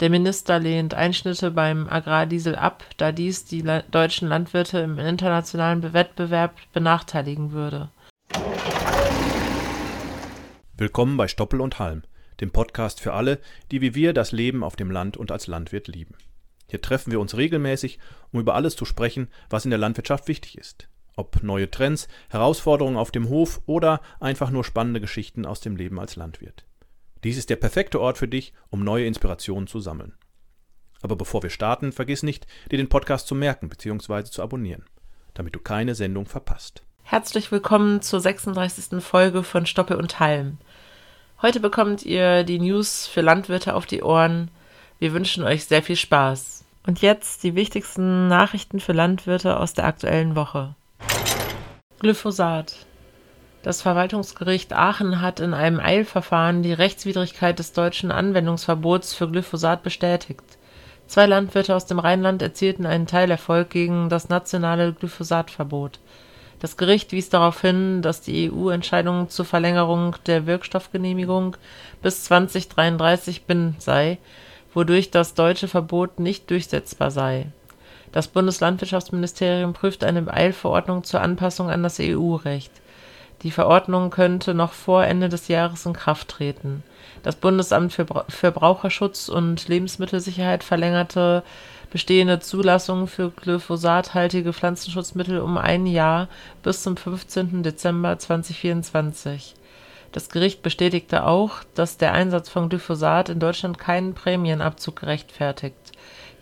Der Minister lehnt Einschnitte beim Agrardiesel ab, da dies die deutschen Landwirte im internationalen Wettbewerb benachteiligen würde. Willkommen bei Stoppel und Halm, dem Podcast für alle, die wie wir das Leben auf dem Land und als Landwirt lieben. Hier treffen wir uns regelmäßig, um über alles zu sprechen, was in der Landwirtschaft wichtig ist. Ob neue Trends, Herausforderungen auf dem Hof oder einfach nur spannende Geschichten aus dem Leben als Landwirt. Dies ist der perfekte Ort für dich, um neue Inspirationen zu sammeln. Aber bevor wir starten, vergiss nicht, dir den Podcast zu merken bzw. zu abonnieren, damit du keine Sendung verpasst. Herzlich willkommen zur 36. Folge von Stoppe und Halm. Heute bekommt ihr die News für Landwirte auf die Ohren. Wir wünschen euch sehr viel Spaß. Und jetzt die wichtigsten Nachrichten für Landwirte aus der aktuellen Woche. Glyphosat. Das Verwaltungsgericht Aachen hat in einem Eilverfahren die Rechtswidrigkeit des deutschen Anwendungsverbots für Glyphosat bestätigt. Zwei Landwirte aus dem Rheinland erzielten einen Teilerfolg gegen das nationale Glyphosatverbot. Das Gericht wies darauf hin, dass die EU-Entscheidung zur Verlängerung der Wirkstoffgenehmigung bis 2033 bindend sei, wodurch das deutsche Verbot nicht durchsetzbar sei. Das Bundeslandwirtschaftsministerium prüft eine Eilverordnung zur Anpassung an das EU-Recht die Verordnung könnte noch vor Ende des Jahres in Kraft treten. Das Bundesamt für Verbraucherschutz und Lebensmittelsicherheit verlängerte bestehende Zulassungen für glyphosathaltige Pflanzenschutzmittel um ein Jahr bis zum 15. Dezember 2024. Das Gericht bestätigte auch, dass der Einsatz von Glyphosat in Deutschland keinen Prämienabzug rechtfertigt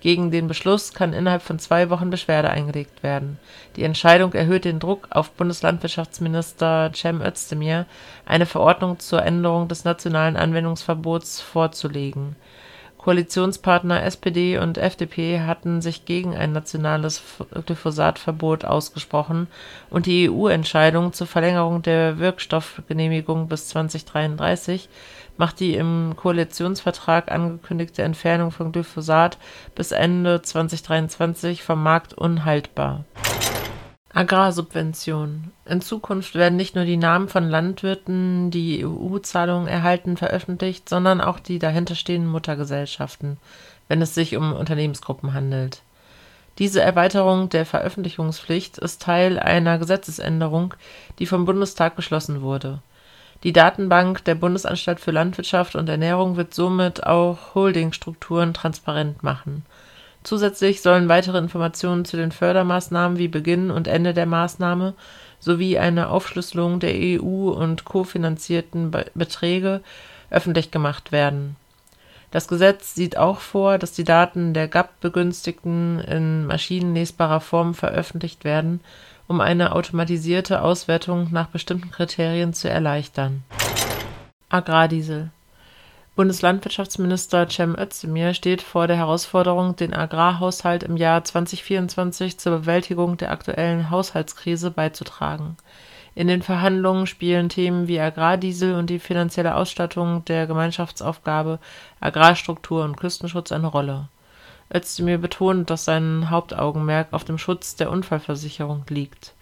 gegen den Beschluss kann innerhalb von zwei Wochen Beschwerde eingelegt werden. Die Entscheidung erhöht den Druck auf Bundeslandwirtschaftsminister Cem Özdemir, eine Verordnung zur Änderung des nationalen Anwendungsverbots vorzulegen. Koalitionspartner SPD und FDP hatten sich gegen ein nationales Glyphosatverbot ausgesprochen und die EU-Entscheidung zur Verlängerung der Wirkstoffgenehmigung bis 2033 macht die im Koalitionsvertrag angekündigte Entfernung von Glyphosat bis Ende 2023 vom Markt unhaltbar. Agrarsubventionen. In Zukunft werden nicht nur die Namen von Landwirten, die EU-Zahlungen erhalten, veröffentlicht, sondern auch die dahinterstehenden Muttergesellschaften, wenn es sich um Unternehmensgruppen handelt. Diese Erweiterung der Veröffentlichungspflicht ist Teil einer Gesetzesänderung, die vom Bundestag beschlossen wurde die Datenbank der Bundesanstalt für Landwirtschaft und Ernährung wird somit auch Holdingstrukturen transparent machen. Zusätzlich sollen weitere Informationen zu den Fördermaßnahmen wie Beginn und Ende der Maßnahme sowie eine Aufschlüsselung der EU und kofinanzierten Beträge öffentlich gemacht werden. Das Gesetz sieht auch vor, dass die Daten der GAP-Begünstigten in maschinenlesbarer Form veröffentlicht werden um eine automatisierte Auswertung nach bestimmten Kriterien zu erleichtern. Agrardiesel Bundeslandwirtschaftsminister Cem Özdemir steht vor der Herausforderung, den Agrarhaushalt im Jahr 2024 zur Bewältigung der aktuellen Haushaltskrise beizutragen. In den Verhandlungen spielen Themen wie Agrardiesel und die finanzielle Ausstattung der Gemeinschaftsaufgabe Agrarstruktur und Küstenschutz eine Rolle Özdemir betont, dass sein Hauptaugenmerk auf dem Schutz der Unfallversicherung liegt.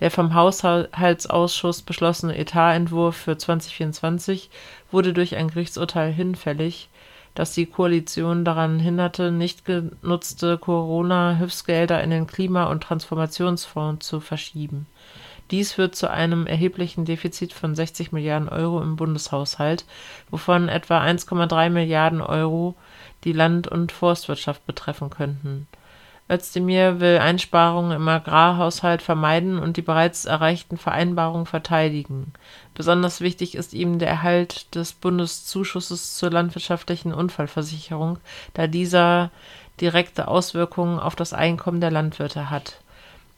Der vom Haushaltsausschuss beschlossene Etatentwurf für 2024 wurde durch ein Gerichtsurteil hinfällig, das die Koalition daran hinderte, nicht genutzte Corona-Hilfsgelder in den Klima- und Transformationsfonds zu verschieben. Dies führt zu einem erheblichen Defizit von 60 Milliarden Euro im Bundeshaushalt, wovon etwa 1,3 Milliarden Euro die Land und Forstwirtschaft betreffen könnten. Özdemir will Einsparungen im Agrarhaushalt vermeiden und die bereits erreichten Vereinbarungen verteidigen. Besonders wichtig ist ihm der Erhalt des Bundeszuschusses zur landwirtschaftlichen Unfallversicherung, da dieser direkte Auswirkungen auf das Einkommen der Landwirte hat.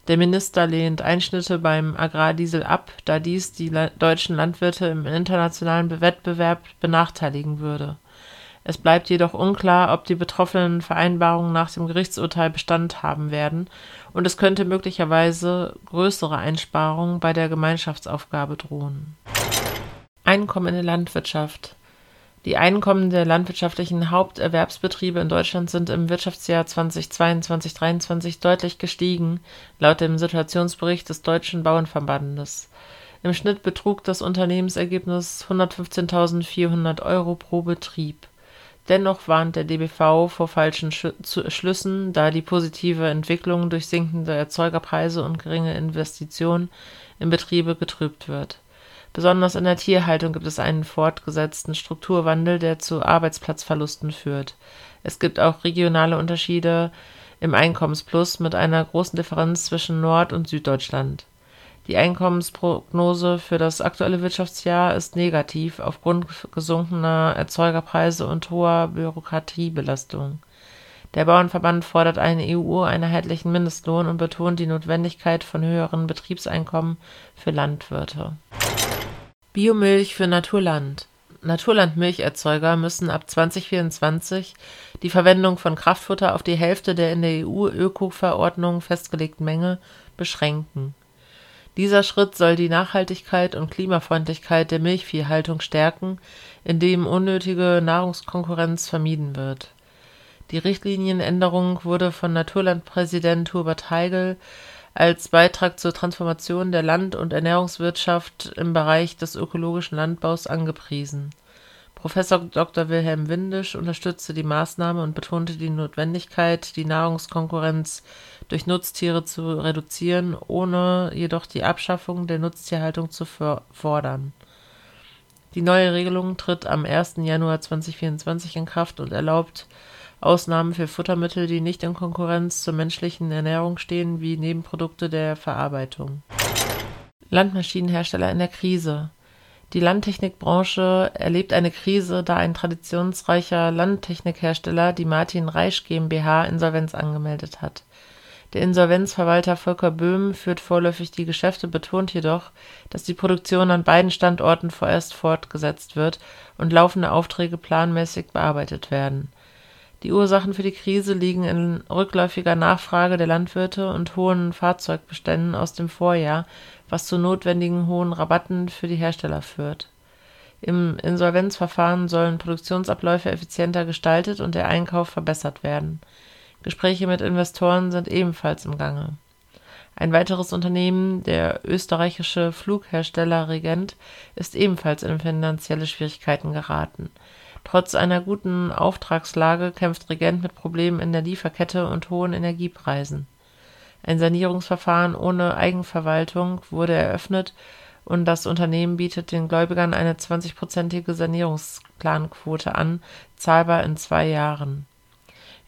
Der Minister lehnt Einschnitte beim Agrardiesel ab, da dies die deutschen Landwirte im internationalen Wettbewerb benachteiligen würde es bleibt jedoch unklar, ob die betroffenen Vereinbarungen nach dem Gerichtsurteil Bestand haben werden, und es könnte möglicherweise größere Einsparungen bei der Gemeinschaftsaufgabe drohen. Einkommen in der Landwirtschaft Die Einkommen der landwirtschaftlichen Haupterwerbsbetriebe in Deutschland sind im Wirtschaftsjahr 2022/23 deutlich gestiegen, laut dem Situationsbericht des Deutschen Bauernverbandes. Im Schnitt betrug das Unternehmensergebnis 115.400 Euro pro Betrieb Dennoch warnt der DBV vor falschen Schlüssen, da die positive Entwicklung durch sinkende Erzeugerpreise und geringe Investitionen in Betriebe getrübt wird. Besonders in der Tierhaltung gibt es einen fortgesetzten Strukturwandel, der zu Arbeitsplatzverlusten führt. Es gibt auch regionale Unterschiede im Einkommensplus mit einer großen Differenz zwischen Nord und Süddeutschland. Die Einkommensprognose für das aktuelle Wirtschaftsjahr ist negativ aufgrund gesunkener Erzeugerpreise und hoher Bürokratiebelastung. Der Bauernverband fordert einen EU-einheitlichen Mindestlohn und betont die Notwendigkeit von höheren Betriebseinkommen für Landwirte. Biomilch für Naturland Naturlandmilcherzeuger müssen ab 2024 die Verwendung von Kraftfutter auf die Hälfte der in der EU-Öko-Verordnung festgelegten Menge beschränken dieser Schritt soll die Nachhaltigkeit und Klimafreundlichkeit der Milchviehhaltung stärken, indem unnötige Nahrungskonkurrenz vermieden wird. Die Richtlinienänderung wurde von Naturlandpräsident Hubert Heigl als Beitrag zur Transformation der Land und Ernährungswirtschaft im Bereich des ökologischen Landbaus angepriesen Professor Dr. Wilhelm Windisch unterstützte die Maßnahme und betonte die Notwendigkeit, die Nahrungskonkurrenz durch Nutztiere zu reduzieren, ohne jedoch die Abschaffung der Nutztierhaltung zu fordern. Die neue Regelung tritt am 1. Januar 2024 in Kraft und erlaubt Ausnahmen für Futtermittel, die nicht in Konkurrenz zur menschlichen Ernährung stehen, wie Nebenprodukte der Verarbeitung. Landmaschinenhersteller in der Krise die Landtechnikbranche erlebt eine Krise, da ein traditionsreicher Landtechnikhersteller, die Martin Reisch GmbH, Insolvenz angemeldet hat. Der Insolvenzverwalter Volker Böhm führt vorläufig die Geschäfte, betont jedoch, dass die Produktion an beiden Standorten vorerst fortgesetzt wird und laufende Aufträge planmäßig bearbeitet werden. Die Ursachen für die Krise liegen in rückläufiger Nachfrage der Landwirte und hohen Fahrzeugbeständen aus dem Vorjahr was zu notwendigen hohen Rabatten für die Hersteller führt. Im Insolvenzverfahren sollen Produktionsabläufe effizienter gestaltet und der Einkauf verbessert werden. Gespräche mit Investoren sind ebenfalls im Gange. Ein weiteres Unternehmen, der österreichische Flughersteller Regent, ist ebenfalls in finanzielle Schwierigkeiten geraten. Trotz einer guten Auftragslage kämpft Regent mit Problemen in der Lieferkette und hohen Energiepreisen ein Sanierungsverfahren ohne Eigenverwaltung wurde eröffnet und das Unternehmen bietet den Gläubigern eine 20-prozentige Sanierungsplanquote an, zahlbar in zwei Jahren.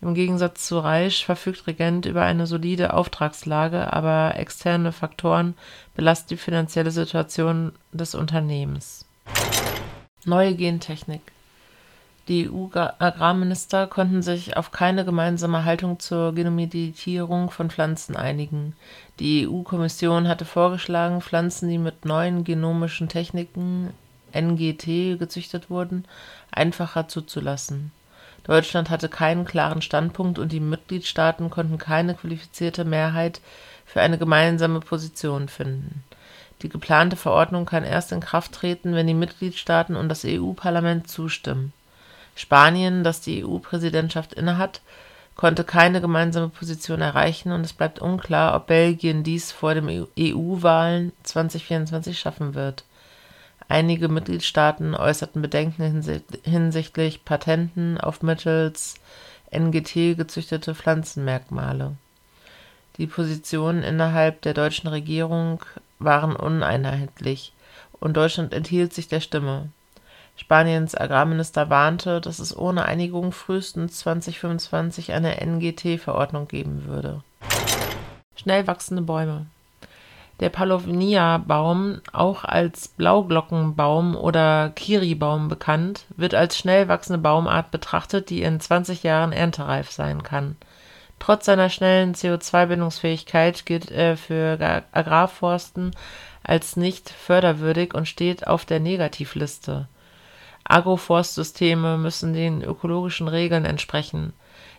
Im Gegensatz zu Reisch verfügt Regent über eine solide Auftragslage, aber externe Faktoren belasten die finanzielle Situation des Unternehmens. Neue Gentechnik die EU-Agrarminister konnten sich auf keine gemeinsame Haltung zur Genomeditierung von Pflanzen einigen. Die EU-Kommission hatte vorgeschlagen, Pflanzen, die mit neuen genomischen Techniken (NGT) gezüchtet wurden, einfacher zuzulassen. Deutschland hatte keinen klaren Standpunkt und die Mitgliedstaaten konnten keine qualifizierte Mehrheit für eine gemeinsame Position finden. Die geplante Verordnung kann erst in Kraft treten, wenn die Mitgliedstaaten und das EU-Parlament zustimmen Spanien, das die EU-Präsidentschaft innehat, konnte keine gemeinsame Position erreichen und es bleibt unklar, ob Belgien dies vor den EU-Wahlen 2024 schaffen wird. Einige Mitgliedstaaten äußerten Bedenken hinsichtlich Patenten auf mittels NGT gezüchtete Pflanzenmerkmale. Die Positionen innerhalb der deutschen Regierung waren uneinheitlich und Deutschland enthielt sich der Stimme Spaniens Agrarminister warnte, dass es ohne Einigung frühestens 2025 eine NGT-Verordnung geben würde. Schnell wachsende Bäume Der Paulownia-Baum, auch als Blauglockenbaum oder Kiribaum bekannt, wird als schnell wachsende Baumart betrachtet, die in 20 Jahren erntereif sein kann. Trotz seiner schnellen CO2-Bindungsfähigkeit gilt er für Agrarforsten als nicht förderwürdig und steht auf der Negativliste Agroforstsysteme müssen den ökologischen Regeln entsprechen.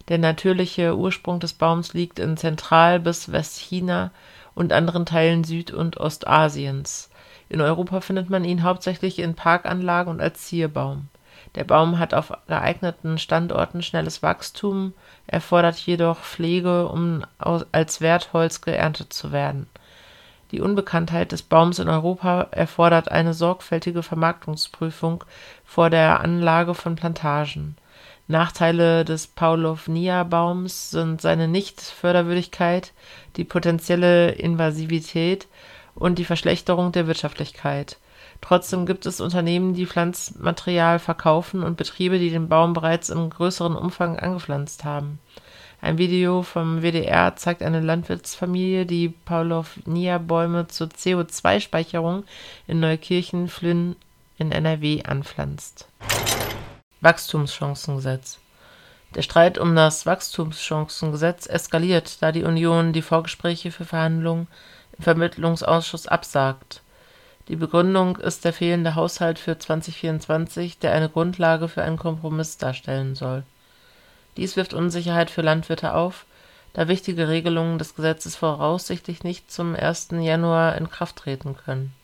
Der natürliche Ursprung des Baums liegt in Zentral bis Westchina und anderen Teilen Süd und Ostasiens. In Europa findet man ihn hauptsächlich in Parkanlagen und als Zierbaum. Der Baum hat auf geeigneten Standorten schnelles Wachstum, erfordert jedoch Pflege, um als Wertholz geerntet zu werden die Unbekanntheit des Baums in Europa erfordert eine sorgfältige Vermarktungsprüfung vor der Anlage von Plantagen. Nachteile des Paulovnia-Baums sind seine Nicht-Förderwürdigkeit, die potenzielle Invasivität und die Verschlechterung der Wirtschaftlichkeit. Trotzdem gibt es Unternehmen, die Pflanzmaterial verkaufen und Betriebe, die den Baum bereits im größeren Umfang angepflanzt haben. Ein Video vom WDR zeigt eine Landwirtsfamilie, die Paulovnia-Bäume zur CO2-Speicherung in Neukirchen-Flünn in NRW anpflanzt. Wachstumschancengesetz Der Streit um das Wachstumschancengesetz eskaliert, da die Union die Vorgespräche für Verhandlungen im Vermittlungsausschuss absagt. Die Begründung ist der fehlende Haushalt für 2024, der eine Grundlage für einen Kompromiss darstellen soll dies wirft Unsicherheit für Landwirte auf, da wichtige Regelungen des Gesetzes voraussichtlich nicht zum 1. Januar in Kraft treten können.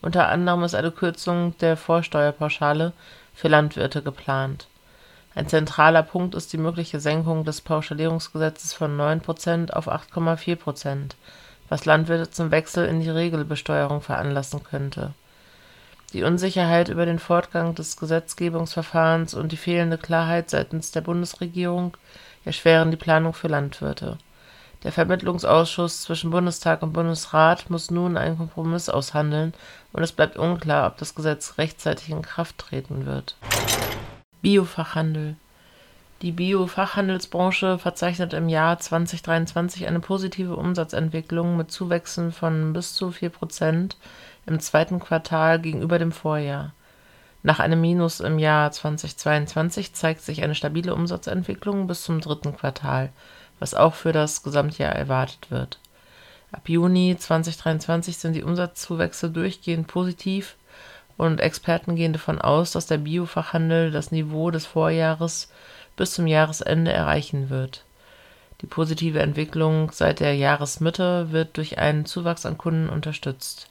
Unter anderem ist eine Kürzung der Vorsteuerpauschale für Landwirte geplant. Ein zentraler Punkt ist die mögliche Senkung des Pauschalierungsgesetzes von 9% auf 8,4% was Landwirte zum Wechsel in die Regelbesteuerung veranlassen könnte die Unsicherheit über den Fortgang des Gesetzgebungsverfahrens und die fehlende Klarheit seitens der Bundesregierung erschweren die Planung für Landwirte. Der Vermittlungsausschuss zwischen Bundestag und Bundesrat muss nun einen Kompromiss aushandeln, und es bleibt unklar, ob das Gesetz rechtzeitig in Kraft treten wird. Biofachhandel Die Biofachhandelsbranche verzeichnet im Jahr 2023 eine positive Umsatzentwicklung mit Zuwächsen von bis zu 4 Prozent im zweiten Quartal gegenüber dem Vorjahr. Nach einem Minus im Jahr 2022 zeigt sich eine stabile Umsatzentwicklung bis zum dritten Quartal, was auch für das Gesamtjahr erwartet wird. Ab Juni 2023 sind die Umsatzzuwächse durchgehend positiv und Experten gehen davon aus, dass der Biofachhandel das Niveau des Vorjahres bis zum Jahresende erreichen wird. Die positive Entwicklung seit der Jahresmitte wird durch einen Zuwachs an Kunden unterstützt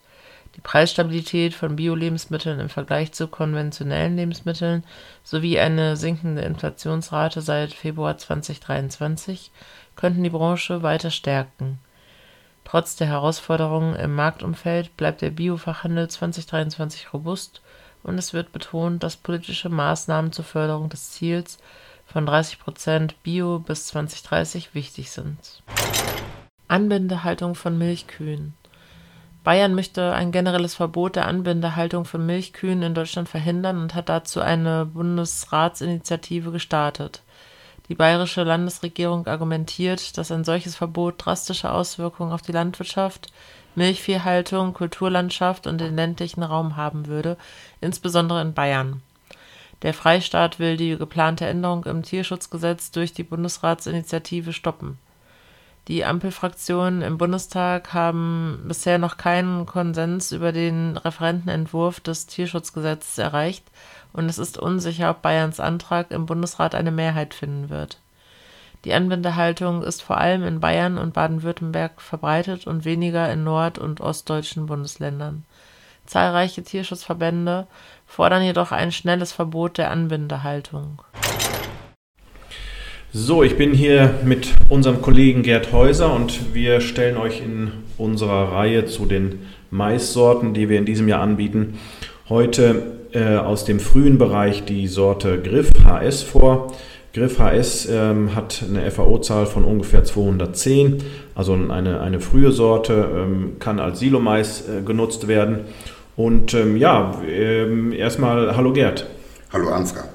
die Preisstabilität von Bio-Lebensmitteln im Vergleich zu konventionellen Lebensmitteln sowie eine sinkende Inflationsrate seit Februar 2023 könnten die Branche weiter stärken. Trotz der Herausforderungen im Marktumfeld bleibt der Biofachhandel 2023 robust und es wird betont, dass politische Maßnahmen zur Förderung des Ziels von 30 Prozent Bio bis 2030 wichtig sind. Anbindehaltung von Milchkühen Bayern möchte ein generelles Verbot der Anbindehaltung von Milchkühen in Deutschland verhindern und hat dazu eine Bundesratsinitiative gestartet. Die bayerische Landesregierung argumentiert, dass ein solches Verbot drastische Auswirkungen auf die Landwirtschaft, Milchviehhaltung, Kulturlandschaft und den ländlichen Raum haben würde, insbesondere in Bayern. Der Freistaat will die geplante Änderung im Tierschutzgesetz durch die Bundesratsinitiative stoppen die Ampelfraktionen im Bundestag haben bisher noch keinen Konsens über den Referentenentwurf des Tierschutzgesetzes erreicht und es ist unsicher, ob Bayerns Antrag im Bundesrat eine Mehrheit finden wird. Die Anbindehaltung ist vor allem in Bayern und Baden-Württemberg verbreitet und weniger in nord- und ostdeutschen Bundesländern. Zahlreiche Tierschutzverbände fordern jedoch ein schnelles Verbot der Anbindehaltung. So, ich bin hier mit unserem Kollegen Gerd Häuser und wir stellen euch in unserer Reihe zu den Maissorten, die wir in diesem Jahr anbieten, heute äh, aus dem frühen Bereich die Sorte Griff HS vor. Griff HS ähm, hat eine FAO-Zahl von ungefähr 210, also eine, eine frühe Sorte, ähm, kann als Silomais äh, genutzt werden. Und ähm, ja, ähm, erstmal hallo Gerd. Hallo Ansgar.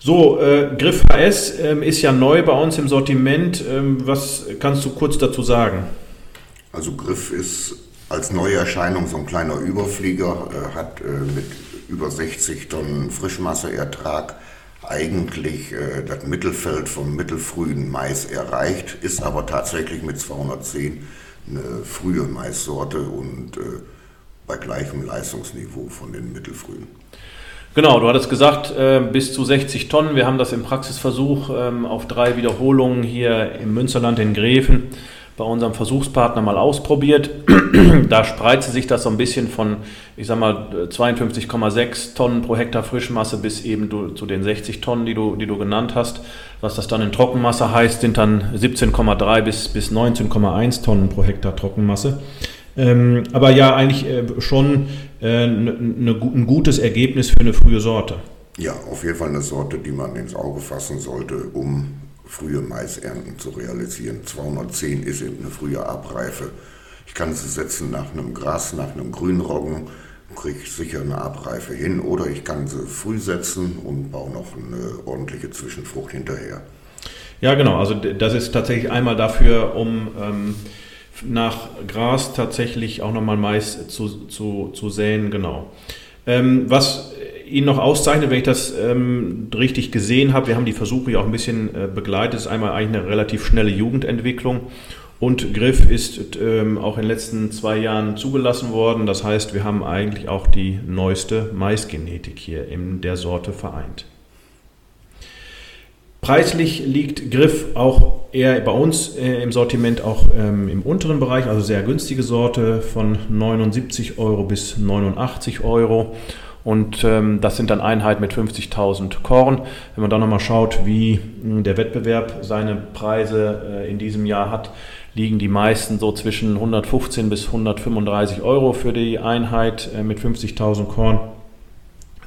So, äh, Griff HS ähm, ist ja neu bei uns im Sortiment. Ähm, was kannst du kurz dazu sagen? Also Griff ist als neue Erscheinung so ein kleiner Überflieger, äh, hat äh, mit über 60 Tonnen Frischmasseertrag eigentlich äh, das Mittelfeld vom mittelfrühen Mais erreicht, ist aber tatsächlich mit 210 eine frühe Maissorte und äh, bei gleichem Leistungsniveau von den mittelfrühen. Genau, du hattest gesagt, äh, bis zu 60 Tonnen. Wir haben das im Praxisversuch ähm, auf drei Wiederholungen hier im Münsterland in Gräfen bei unserem Versuchspartner mal ausprobiert. da spreizte sich das so ein bisschen von, ich sag mal, 52,6 Tonnen pro Hektar Frischmasse bis eben zu den 60 Tonnen, die du, die du genannt hast. Was das dann in Trockenmasse heißt, sind dann 17,3 bis, bis 19,1 Tonnen pro Hektar Trockenmasse. Ähm, aber ja, eigentlich äh, schon äh, ne, ne, ein gutes Ergebnis für eine frühe Sorte. Ja, auf jeden Fall eine Sorte, die man ins Auge fassen sollte, um frühe Maisernten zu realisieren. 210 ist eben eine frühe Abreife. Ich kann sie setzen nach einem Gras, nach einem Grünroggen, kriege ich sicher eine Abreife hin. Oder ich kann sie früh setzen und baue noch eine ordentliche Zwischenfrucht hinterher. Ja, genau. Also das ist tatsächlich einmal dafür, um ähm, nach Gras tatsächlich auch nochmal Mais zu, zu, zu säen. Genau. Ähm, was ihn noch auszeichnet, wenn ich das ähm, richtig gesehen habe, wir haben die Versuche ja auch ein bisschen äh, begleitet, ist einmal eigentlich eine relativ schnelle Jugendentwicklung und Griff ist ähm, auch in den letzten zwei Jahren zugelassen worden. Das heißt, wir haben eigentlich auch die neueste Maisgenetik hier in der Sorte vereint. Preislich liegt Griff auch eher bei uns äh, im Sortiment auch ähm, im unteren Bereich, also sehr günstige Sorte von 79 Euro bis 89 Euro. Und ähm, das sind dann Einheiten mit 50.000 Korn. Wenn man dann nochmal schaut, wie mh, der Wettbewerb seine Preise äh, in diesem Jahr hat, liegen die meisten so zwischen 115 bis 135 Euro für die Einheit äh, mit 50.000 Korn.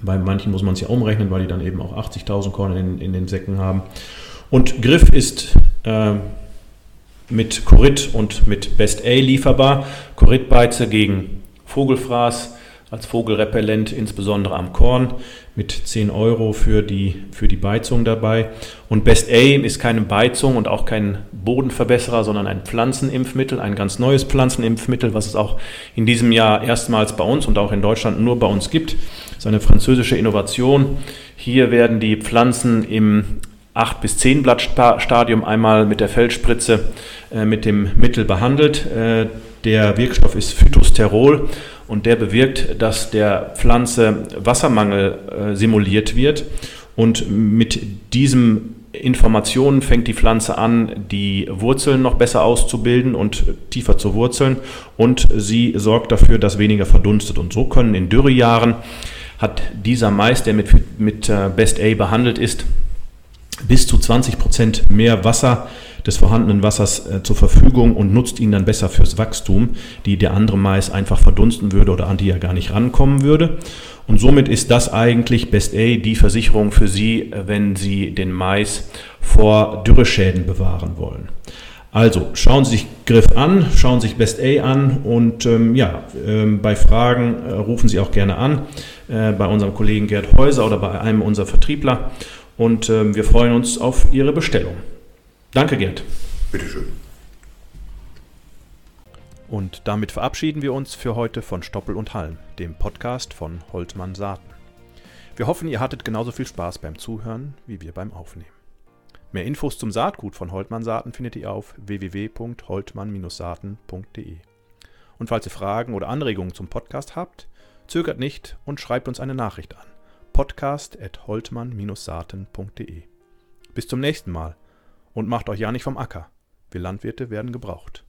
Bei manchen muss man es ja umrechnen, weil die dann eben auch 80.000 Korn in, in, den Säcken haben. Und Griff ist äh, mit Korit und mit Best A lieferbar. Koritbeize gegen Vogelfraß als Vogelrepellent, insbesondere am Korn, mit 10 Euro für die, für die Beizung dabei. Und Best Aim ist keine Beizung und auch kein Bodenverbesserer, sondern ein Pflanzenimpfmittel, ein ganz neues Pflanzenimpfmittel, was es auch in diesem Jahr erstmals bei uns und auch in Deutschland nur bei uns gibt. Das ist eine französische Innovation. Hier werden die Pflanzen im 8 bis 10 Blattstadium einmal mit der Feldspritze äh, mit dem Mittel behandelt. Äh, der Wirkstoff ist Phytosterol und der bewirkt, dass der Pflanze Wassermangel äh, simuliert wird und mit diesem Informationen fängt die Pflanze an, die Wurzeln noch besser auszubilden und tiefer zu wurzeln und sie sorgt dafür, dass weniger verdunstet. Und so können in Dürrejahren hat dieser Mais, der mit, mit äh, Best A behandelt ist, bis zu 20 Prozent mehr Wasser des vorhandenen Wassers äh, zur Verfügung und nutzt ihn dann besser fürs Wachstum, die der andere Mais einfach verdunsten würde oder an die er gar nicht rankommen würde. Und somit ist das eigentlich Best A die Versicherung für Sie, äh, wenn Sie den Mais vor Dürreschäden bewahren wollen. Also schauen Sie sich Griff an, schauen Sie sich Best A an und ähm, ja, ähm, bei Fragen äh, rufen Sie auch gerne an äh, bei unserem Kollegen Gerd Häuser oder bei einem unserer Vertriebler und ähm, wir freuen uns auf Ihre Bestellung. Danke, Gerd. Bitteschön. Und damit verabschieden wir uns für heute von Stoppel und Halm, dem Podcast von Holtmann Saaten. Wir hoffen, ihr hattet genauso viel Spaß beim Zuhören wie wir beim Aufnehmen. Mehr Infos zum Saatgut von Holtmann Saaten findet ihr auf www.holtmann-saaten.de. Und falls ihr Fragen oder Anregungen zum Podcast habt, zögert nicht und schreibt uns eine Nachricht an. podcast.holtmann-saaten.de. Bis zum nächsten Mal und macht euch ja nicht vom Acker. Wir Landwirte werden gebraucht.